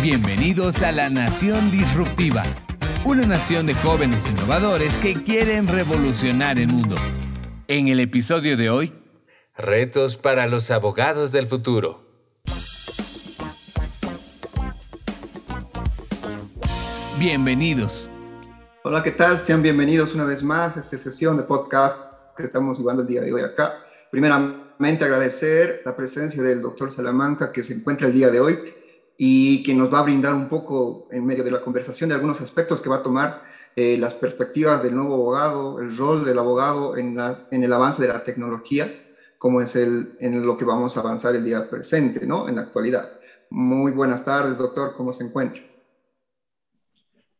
Bienvenidos a la Nación Disruptiva, una nación de jóvenes innovadores que quieren revolucionar el mundo. En el episodio de hoy, retos para los abogados del futuro. Bienvenidos. Hola, ¿qué tal? Sean bienvenidos una vez más a esta sesión de podcast que estamos llevando el día de hoy acá. Primeramente agradecer la presencia del doctor Salamanca que se encuentra el día de hoy y que nos va a brindar un poco en medio de la conversación de algunos aspectos que va a tomar eh, las perspectivas del nuevo abogado, el rol del abogado en, la, en el avance de la tecnología, como es el, en lo que vamos a avanzar el día presente, ¿no? En la actualidad. Muy buenas tardes, doctor, ¿cómo se encuentra?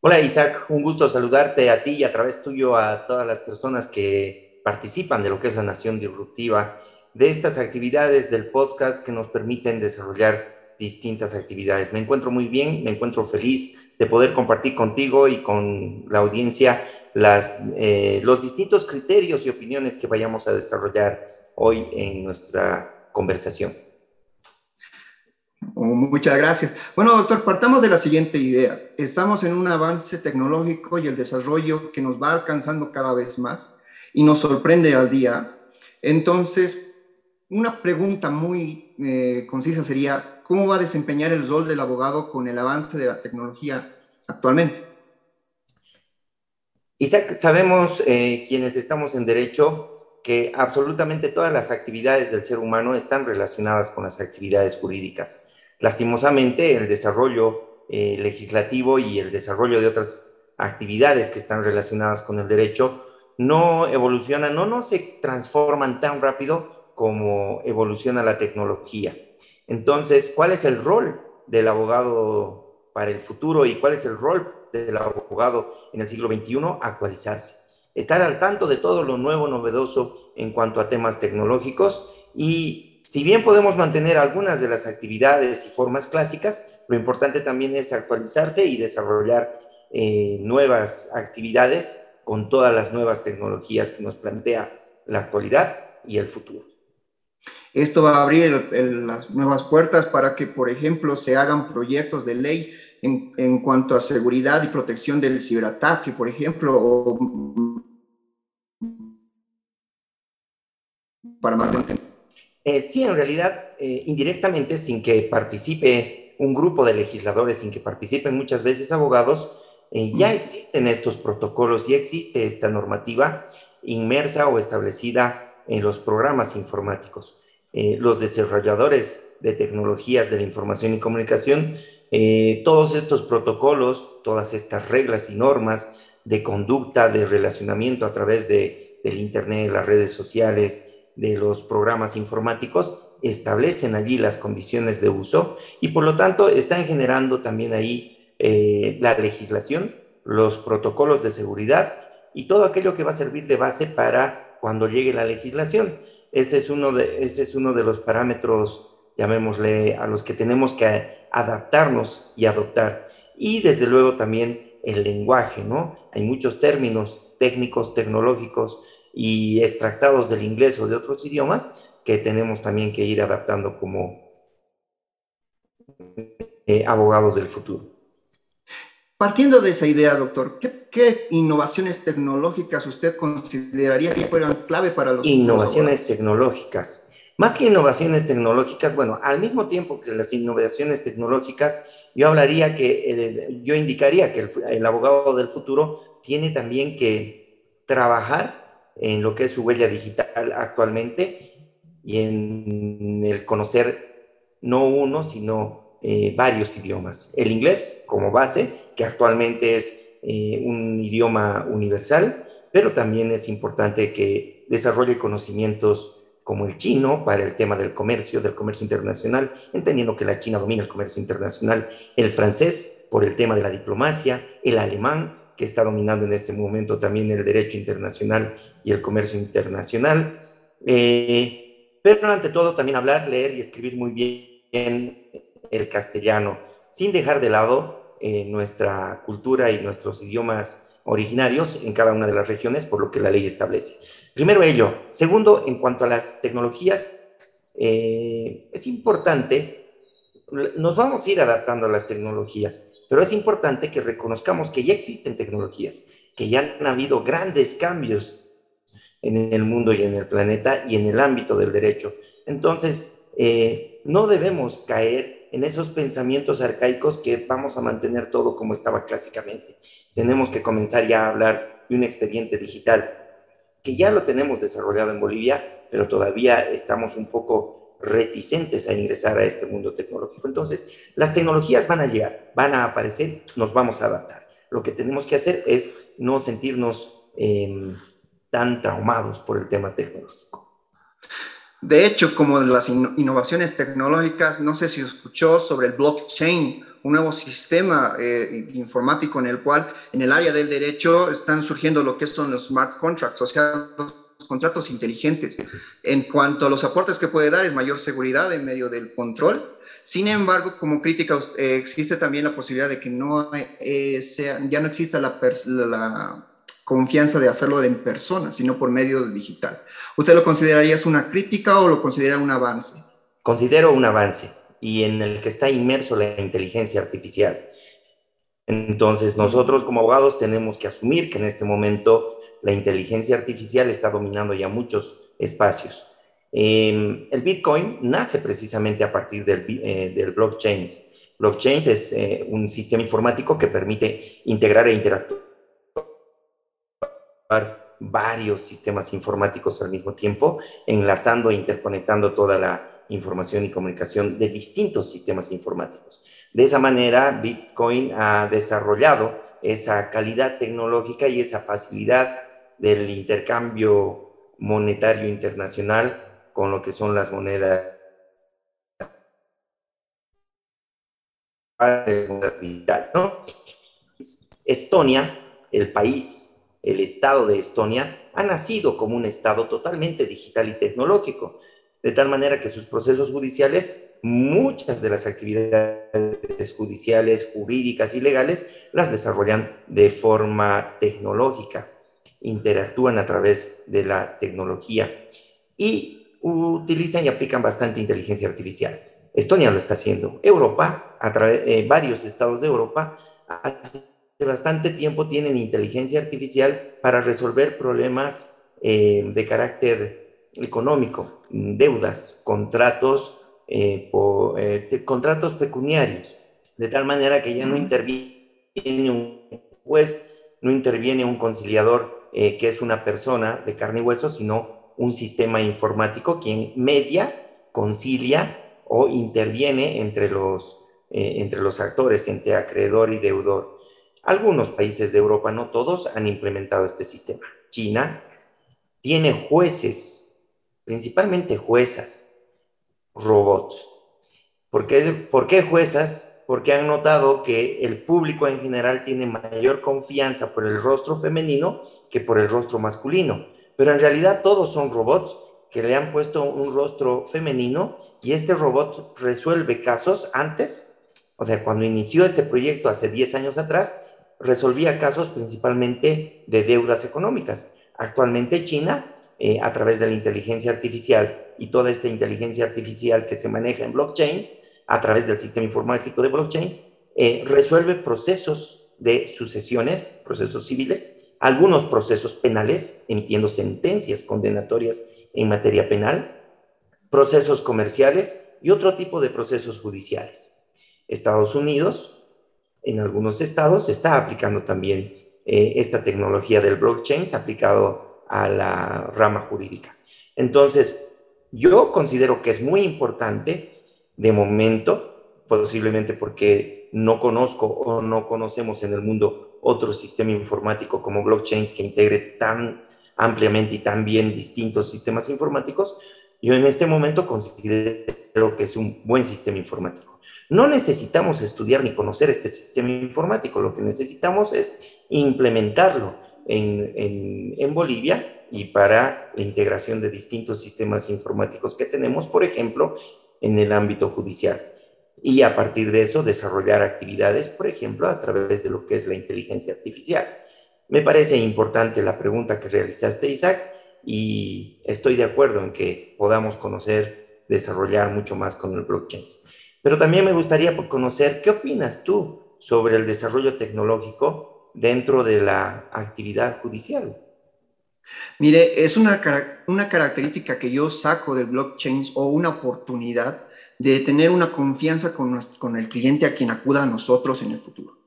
Hola Isaac, un gusto saludarte a ti y a través tuyo a todas las personas que participan de lo que es la Nación Disruptiva, de estas actividades del podcast que nos permiten desarrollar distintas actividades. Me encuentro muy bien, me encuentro feliz de poder compartir contigo y con la audiencia las, eh, los distintos criterios y opiniones que vayamos a desarrollar hoy en nuestra conversación. Oh, muchas gracias. Bueno, doctor, partamos de la siguiente idea. Estamos en un avance tecnológico y el desarrollo que nos va alcanzando cada vez más y nos sorprende al día. Entonces, una pregunta muy eh, concisa sería, ¿Cómo va a desempeñar el rol del abogado con el avance de la tecnología actualmente? Isaac, sabemos eh, quienes estamos en derecho que absolutamente todas las actividades del ser humano están relacionadas con las actividades jurídicas. Lastimosamente, el desarrollo eh, legislativo y el desarrollo de otras actividades que están relacionadas con el derecho no evolucionan, no, no se transforman tan rápido como evoluciona la tecnología. Entonces, ¿cuál es el rol del abogado para el futuro y cuál es el rol del abogado en el siglo XXI? Actualizarse, estar al tanto de todo lo nuevo, novedoso en cuanto a temas tecnológicos y si bien podemos mantener algunas de las actividades y formas clásicas, lo importante también es actualizarse y desarrollar eh, nuevas actividades con todas las nuevas tecnologías que nos plantea la actualidad y el futuro. Esto va a abrir las nuevas puertas para que, por ejemplo, se hagan proyectos de ley en, cuanto a seguridad y protección del ciberataque, por ejemplo, para mantener. Eh, sí, en realidad, eh, indirectamente, sin que participe un grupo de legisladores, sin que participen muchas veces abogados, eh, ya existen estos protocolos, ya existe esta normativa inmersa o establecida en los programas informáticos. Eh, los desarrolladores de tecnologías de la información y comunicación, eh, todos estos protocolos, todas estas reglas y normas de conducta, de relacionamiento a través de, del Internet, las redes sociales, de los programas informáticos, establecen allí las condiciones de uso y por lo tanto están generando también ahí eh, la legislación, los protocolos de seguridad y todo aquello que va a servir de base para cuando llegue la legislación. Ese es uno de, ese es uno de los parámetros, llamémosle, a los que tenemos que adaptarnos y adoptar. Y desde luego también el lenguaje, ¿no? Hay muchos términos técnicos, tecnológicos y extractados del inglés o de otros idiomas que tenemos también que ir adaptando como eh, abogados del futuro. Partiendo de esa idea, doctor, ¿qué, innovaciones tecnológicas usted consideraría que fueran clave para los... Innovaciones tecnológicas. Más que innovaciones tecnológicas, bueno, al mismo tiempo que las innovaciones tecnológicas, yo hablaría que, yo indicaría que el, abogado del futuro tiene también que trabajar en lo que es su huella digital actualmente y en el conocer no uno, sino eh, varios idiomas. El inglés como base, que actualmente es eh, un idioma universal, pero también es importante que desarrolle conocimientos como el chino para el tema del comercio, del comercio internacional, entendiendo que la China domina el comercio internacional, el francés por el tema de la diplomacia, el alemán, que está dominando en este momento también el derecho internacional y el comercio internacional, eh, pero ante todo también hablar, leer y escribir muy bien el castellano, sin dejar de lado eh, nuestra cultura y nuestros idiomas originarios en cada una de las regiones, por lo que la ley establece. Primero ello. Segundo, en cuanto a las tecnologías, eh, es importante nos vamos a ir adaptando a las tecnologías, pero es importante que reconozcamos que ya existen tecnologías, que ya han habido grandes cambios en el mundo y en el planeta y en el ámbito del derecho. Entonces, eh, no debemos caer en esos pensamientos arcaicos que vamos a mantener todo como estaba clásicamente. Tenemos que comenzar ya a hablar de un expediente digital, que ya lo tenemos desarrollado en Bolivia, pero todavía estamos un poco reticentes a ingresar a este mundo tecnológico. Entonces, las tecnologías van a llegar, van a aparecer, nos vamos a adaptar. Lo que tenemos que hacer es no sentirnos em, tan traumados por el tema tecnológico. De hecho, como las innovaciones tecnológicas, no sé si escuchó sobre el blockchain, un nuevo sistema eh, informático en el cual en el área del derecho están surgiendo lo que son los smart contracts, o sea, los contratos inteligentes. En cuanto a los aportes que puede dar, es mayor seguridad en medio del control. Sin embargo, como crítica, eh, existe también la posibilidad de que no eh, ya no exista la, la confianza de hacerlo en persona, sino por medio digital. ¿Usted lo consideraría una crítica o lo considera un avance? Considero un avance y en el que está inmerso la inteligencia artificial. Entonces, nosotros como abogados tenemos que asumir que en este momento la inteligencia artificial está dominando ya muchos espacios. Em, el Bitcoin nace precisamente a partir del, eh, blockchain. Blockchain es eh, un sistema informático que permite integrar e interactuar varios sistemas informáticos al mismo tiempo, enlazando e interconectando toda la información y comunicación de distintos sistemas informáticos. De esa manera, Bitcoin ha desarrollado esa calidad tecnológica y esa facilidad del intercambio monetario internacional con lo que son las monedas Estonia, el país el Estado de Estonia ha nacido como un Estado totalmente digital y tecnológico, de tal manera que sus procesos judiciales, muchas de las actividades judiciales, jurídicas y legales, las desarrollan de forma tecnológica, interactúan a través de la tecnología y utilizan y aplican bastante inteligencia artificial. Estonia lo está haciendo. Europa, a través, eh, varios estados de Europa, bastante tiempo tienen inteligencia artificial para resolver problemas eh, de carácter económico, deudas, contratos, eh, eh, contratos pecuniarios, de tal manera que ya no interviene un juez, no interviene un conciliador que es una persona de carne y hueso, sino un sistema informático quien media, concilia o interviene entre los, entre los actores, entre acreedor y deudor. Algunos países de Europa, no todos, han implementado este sistema. China tiene jueces, principalmente juezas, robots. ¿Por qué, ¿Por qué juezas? Porque han notado que el público en general tiene mayor confianza por el rostro femenino que por el rostro masculino. Pero en realidad todos son robots que le han puesto un rostro femenino y este robot resuelve casos antes, o sea, cuando inició este proyecto hace 10 años atrás, resolvía casos principalmente de deudas económicas. Actualmente China, eh, a través de la inteligencia artificial y toda esta inteligencia artificial que se maneja en blockchains, a través del sistema informático de blockchains, eh, resuelve procesos de sucesiones, procesos civiles, algunos procesos penales, emitiendo sentencias condenatorias en materia penal, procesos comerciales y otro tipo de procesos judiciales. Estados Unidos en algunos estados se está aplicando también eh, esta tecnología del blockchain aplicado a la rama jurídica. Entonces, yo considero que es muy importante, de momento, posiblemente porque no conozco o no conocemos en el mundo otro sistema informático como blockchains que integre tan ampliamente y tan bien distintos sistemas informáticos, yo en este momento considero que es un buen sistema informático. No necesitamos estudiar ni conocer este sistema informático, lo que necesitamos es implementarlo en, en, Bolivia y para la integración de distintos sistemas informáticos que tenemos, por ejemplo, en el ámbito judicial. Y a partir de eso desarrollar actividades, por ejemplo, a través de lo que es la inteligencia artificial. Me parece importante la pregunta que realizaste, Isaac, y estoy de acuerdo en que podamos conocer, desarrollar mucho más con el blockchain. Pero también me gustaría conocer qué opinas tú sobre el desarrollo tecnológico dentro de la actividad judicial. Mire, es una, una característica que yo saco del blockchain o una oportunidad de tener una confianza con, con el cliente a quien acuda a nosotros en el futuro.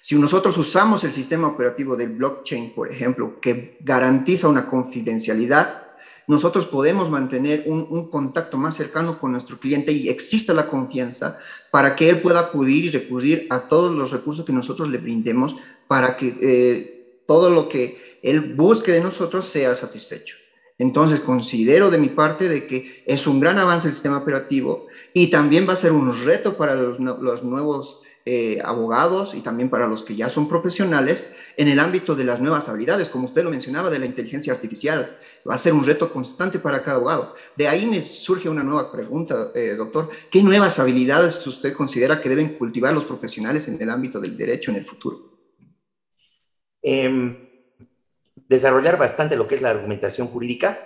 Si nosotros usamos el sistema operativo del blockchain, por ejemplo, que garantiza una confidencialidad, nosotros podemos mantener un, contacto más cercano con nuestro cliente y exista la confianza para que él pueda acudir y recurrir a todos los recursos que nosotros le brindemos para que eh, todo lo que él busque de nosotros sea satisfecho. Entonces, considero de mi parte de que es un gran avance el sistema operativo y también va a ser un reto para los, los nuevos eh, abogados y también para los que ya son profesionales en el ámbito de las nuevas habilidades, como usted lo mencionaba, de la inteligencia artificial. Va a ser un reto constante para cada abogado. De ahí me surge una nueva pregunta, eh, doctor. ¿Qué nuevas habilidades usted considera que deben cultivar los profesionales en el ámbito del derecho en el futuro? Em, desarrollar bastante lo que es la argumentación jurídica,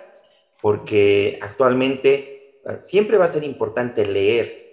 porque actualmente ah, siempre va a ser importante leer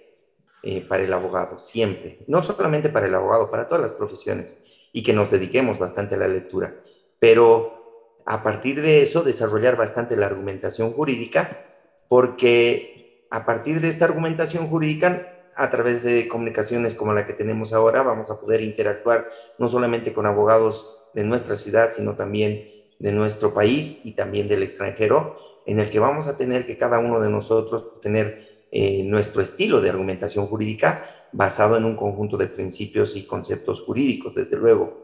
eh, para el abogado, siempre. No solamente para el abogado, para todas las profesiones y que nos dediquemos bastante a la lectura. Pero a partir de eso, desarrollar bastante la argumentación jurídica, porque a partir de esta argumentación jurídica, a través de comunicaciones como la que tenemos ahora, vamos a poder interactuar no solamente con abogados de nuestra ciudad, sino también de nuestro país y también del extranjero, en el que vamos a tener que cada uno de nosotros tener eh, nuestro estilo de argumentación jurídica basado en un conjunto de principios y conceptos jurídicos, desde luego.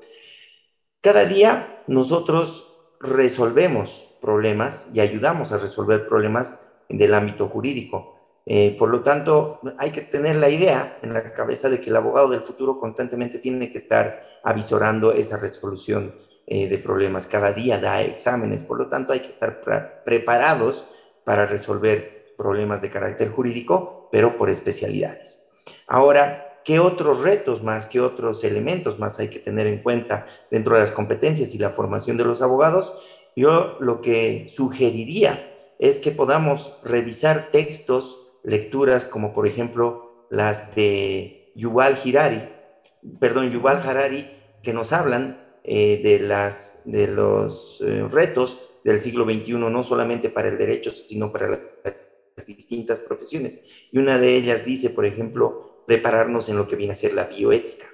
Cada día nosotros resolvemos problemas y ayudamos a resolver problemas del ámbito jurídico. Eh, por lo tanto, hay que tener la idea en la cabeza de que el abogado del futuro constantemente tiene que estar avisorando esa resolución eh, de problemas. Cada día da exámenes, por lo tanto hay que estar preparados para resolver problemas de carácter jurídico, pero por especialidades. Ahora, ¿qué otros retos más, qué otros elementos más hay que tener en cuenta dentro de las competencias y la formación de los abogados? Yo lo que sugeriría es que podamos revisar textos, lecturas como por ejemplo las de Yuval Harari, perdón, Yuval Harari, que nos hablan eh, de, las, de los eh, retos del siglo XXI, no solamente para el derecho, sino para la distintas profesiones. Y una de ellas dice, por ejemplo, prepararnos en lo que viene a ser la bioética.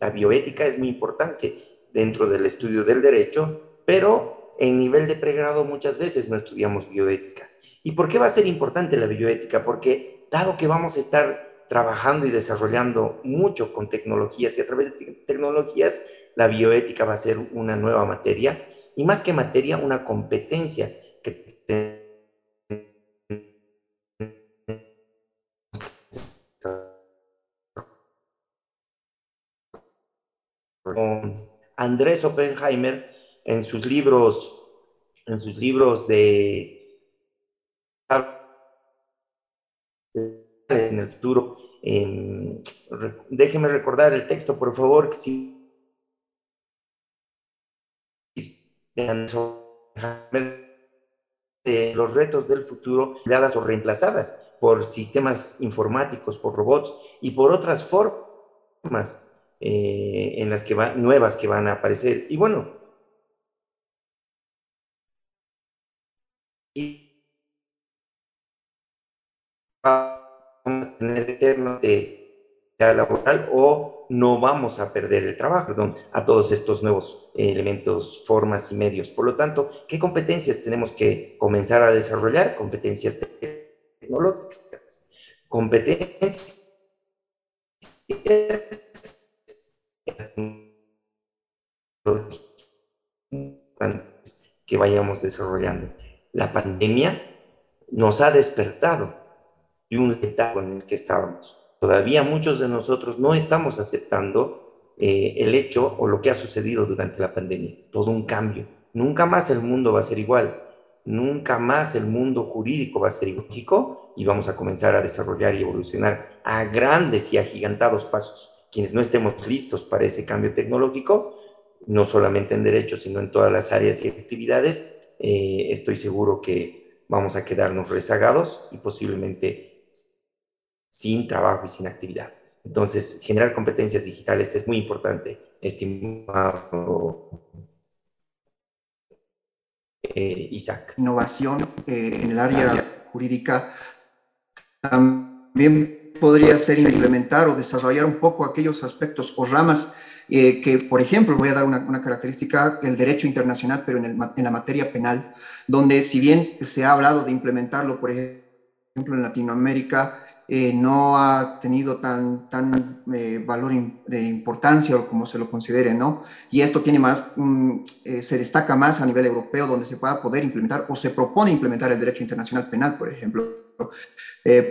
La bioética es muy importante dentro del estudio del derecho, pero en nivel de pregrado muchas veces no estudiamos bioética. ¿Y por qué va a ser importante la bioética? Porque dado que vamos a estar trabajando y desarrollando mucho con tecnologías y a través de tecnologías, la bioética va a ser una nueva materia y más que materia, una competencia que Andrés Oppenheimer en sus libros, en sus libros de en el futuro. déjeme recordar el texto, por favor, que sí. De los retos del futuro, dadas o reemplazadas por sistemas informáticos, por robots y por otras formas eh, en las que van, nuevas que van a aparecer. Y bueno, y vamos a tener de, laboral o no vamos a perder el trabajo, perdón, a todos estos nuevos elementos, formas y medios. Por lo tanto, ¿qué competencias tenemos que comenzar a desarrollar? Competencias tecnológicas, competencias que vayamos desarrollando. La pandemia nos ha despertado de un estado en el que estábamos. Todavía muchos de nosotros no estamos aceptando eh, el hecho o lo que ha sucedido durante la pandemia. Todo un cambio. Nunca más el mundo va a ser igual. Nunca más el mundo jurídico va a ser ilógico y vamos a comenzar a desarrollar y evolucionar a grandes y agigantados pasos quienes no estemos listos para ese cambio tecnológico, no solamente en derecho, sino en todas las áreas y actividades, eh, estoy seguro que vamos a quedarnos rezagados y posiblemente sin trabajo y sin actividad. Entonces, generar competencias digitales es muy importante, estimado eh, Isaac. Innovación eh, en el área jurídica también podría ser implementar o desarrollar un poco aquellos aspectos o ramas eh, que, por ejemplo, voy a dar una, característica, el derecho internacional, pero en, en, la materia penal, donde si bien se ha hablado de implementarlo, por ejemplo, en Latinoamérica, eh, no ha tenido tan, tan eh, valor de importancia o como se lo considere, ¿no? Y esto tiene más, mm, eh, se destaca más a nivel europeo, donde se pueda poder implementar o se propone implementar el derecho internacional penal, por ejemplo,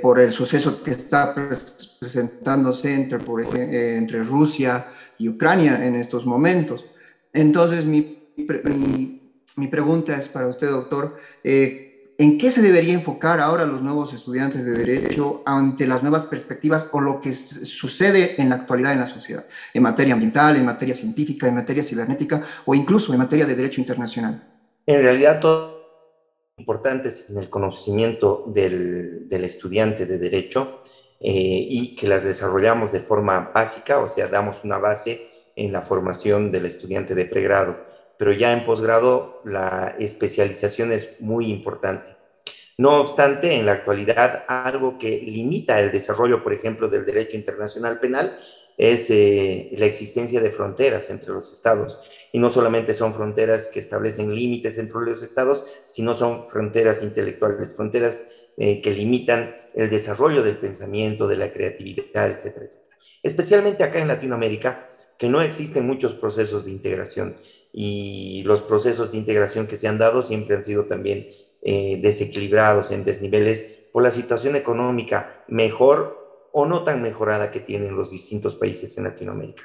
por el suceso que está presentándose entre, por entre Rusia y Ucrania en estos momentos. Entonces, mi, mi, mi pregunta es para usted, doctor. ¿En qué se debería enfocar ahora los nuevos estudiantes de Derecho ante las nuevas perspectivas o lo que sucede en la actualidad en la sociedad, en materia ambiental, en materia científica, en materia cibernética o incluso en materia de Derecho internacional? En realidad, todo importante es en el conocimiento del, estudiante de Derecho eh, y que las desarrollamos de forma básica, o sea, damos una base en la formación del estudiante de pregrado pero ya en posgrado la especialización es muy importante. No obstante, en la actualidad, algo que limita el desarrollo, por ejemplo, del derecho internacional penal es eh, la existencia de fronteras entre los estados. Y no solamente son fronteras que establecen límites entre los estados, sino son fronteras intelectuales, fronteras eh, que limitan el desarrollo del pensamiento, de la creatividad, etcétera, etcétera. Especialmente acá en Latinoamérica, que no existen muchos procesos de integración y los procesos de integración que se han dado siempre han sido también eh, desequilibrados en desniveles por la situación económica mejor o no tan mejorada que tienen los distintos países en Latinoamérica.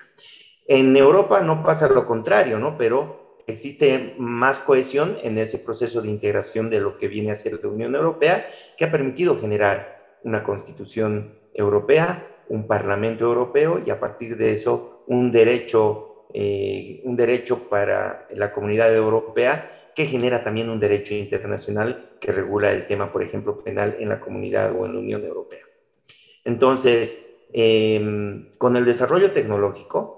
En Europa no pasa lo contrario, ¿no? Pero existe más cohesión en ese proceso de integración de lo que viene a ser la Unión Europea, que ha permitido generar una constitución europea, un parlamento europeo y a partir de eso un derecho eh, un derecho para la comunidad europea que genera también un derecho internacional que regula el tema, por ejemplo, penal en la comunidad o en la Unión Europea. Entonces, em, con el desarrollo tecnológico,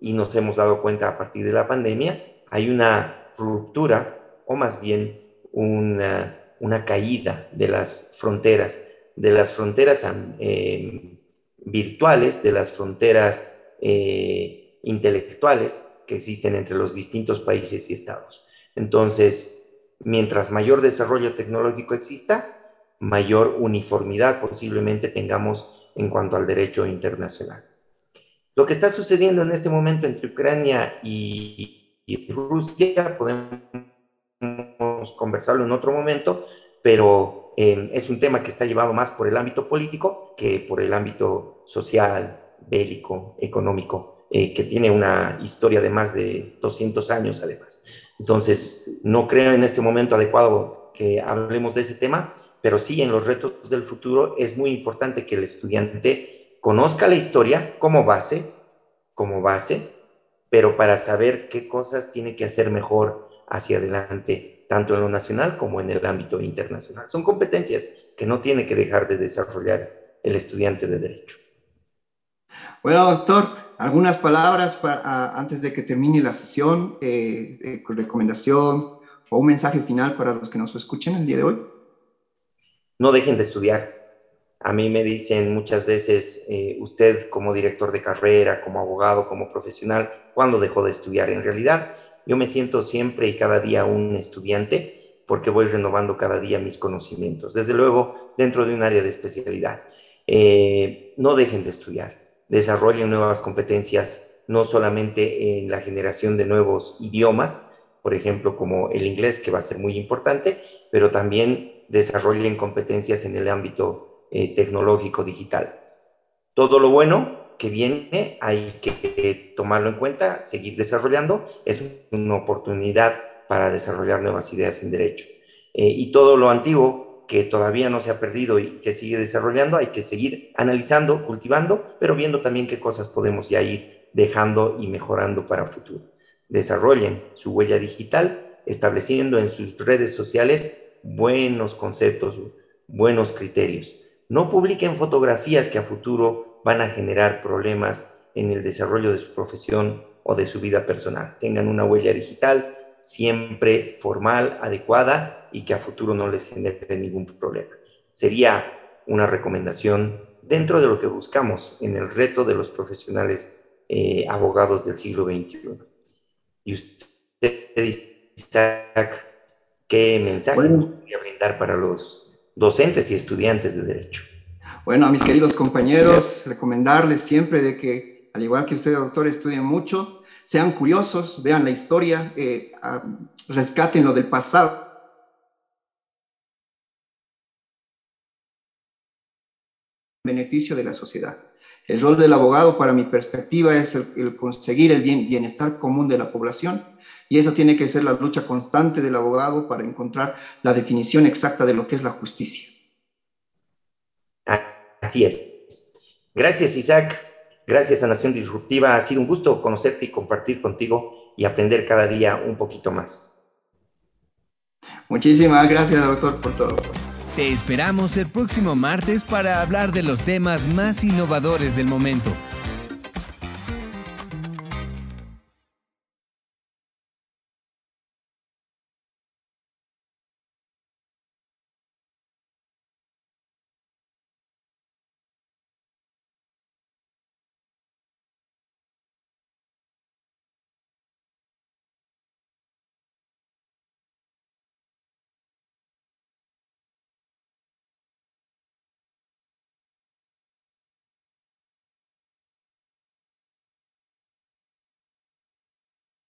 y nos hemos dado cuenta a partir de la pandemia, hay una ruptura, o más bien una, caída de las fronteras, de las fronteras em, virtuales, de las fronteras eh, intelectuales que existen entre los distintos países y estados. Entonces, mientras mayor desarrollo tecnológico exista, mayor uniformidad posiblemente tengamos en cuanto al derecho internacional. Lo que está sucediendo en este momento entre Ucrania y, Rusia, podemos conversarlo en otro momento, pero eh, es un tema que está llevado más por el ámbito político que por el ámbito social, bélico, económico eh, que tiene una historia de más de 200 años además. Entonces, no creo en este momento adecuado que hablemos de ese tema, pero sí en los retos del futuro es muy importante que el estudiante conozca la historia como base, como base, pero para saber qué cosas tiene que hacer mejor hacia adelante, tanto en lo nacional como en el ámbito internacional. Son competencias que no tiene que dejar de desarrollar el estudiante de derecho. Bueno, doctor, algunas palabras antes de que termine la sesión, eh, recomendación o un mensaje final para los que nos escuchen el día de hoy. No dejen de estudiar. A mí me dicen muchas veces, eh, usted como director de carrera, como abogado, como profesional, ¿cuándo dejó de estudiar? En realidad, yo me siento siempre y cada día un estudiante porque voy renovando cada día mis conocimientos, desde luego dentro de un área de especialidad. Eh, no dejen de estudiar desarrollen nuevas competencias, no solamente en la generación de nuevos idiomas, por ejemplo, como el inglés, que va a ser muy importante, pero también desarrollen competencias en el ámbito eh, tecnológico digital. Todo lo bueno que viene hay que tomarlo en cuenta, seguir desarrollando, es una oportunidad para desarrollar nuevas ideas en derecho. Eh, y todo lo antiguo que todavía no se ha perdido y que sigue desarrollando, hay que seguir analizando, cultivando, pero viendo también qué cosas podemos ya ir dejando y mejorando para el futuro. Desarrollen su huella digital, estableciendo en sus redes sociales buenos conceptos, buenos criterios. No publiquen fotografías que a futuro van a generar problemas en el desarrollo de su profesión o de su vida personal. Tengan una huella digital siempre formal, adecuada y que a futuro no les genere ningún problema. Sería una recomendación dentro de lo que buscamos en el reto de los profesionales eh, abogados del siglo XXI. Y usted, Isaac, ¿qué mensaje bueno. podría brindar para los docentes y estudiantes de Derecho? Bueno, a mis queridos compañeros, recomendarles siempre de que, al igual que usted, doctor, estudien mucho, sean curiosos, vean la historia, eh, rescaten lo del pasado. beneficio de la sociedad. El rol del abogado, para mi perspectiva, es el, conseguir el bienestar común de la población y eso tiene que ser la lucha constante del abogado para encontrar la definición exacta de lo que es la justicia. Así es. Gracias, Isaac. Gracias a Nación Disruptiva. Ha sido un gusto conocerte y compartir contigo y aprender cada día un poquito más. Muchísimas gracias, doctor, por todo. Te esperamos el próximo martes para hablar de los temas más innovadores del momento.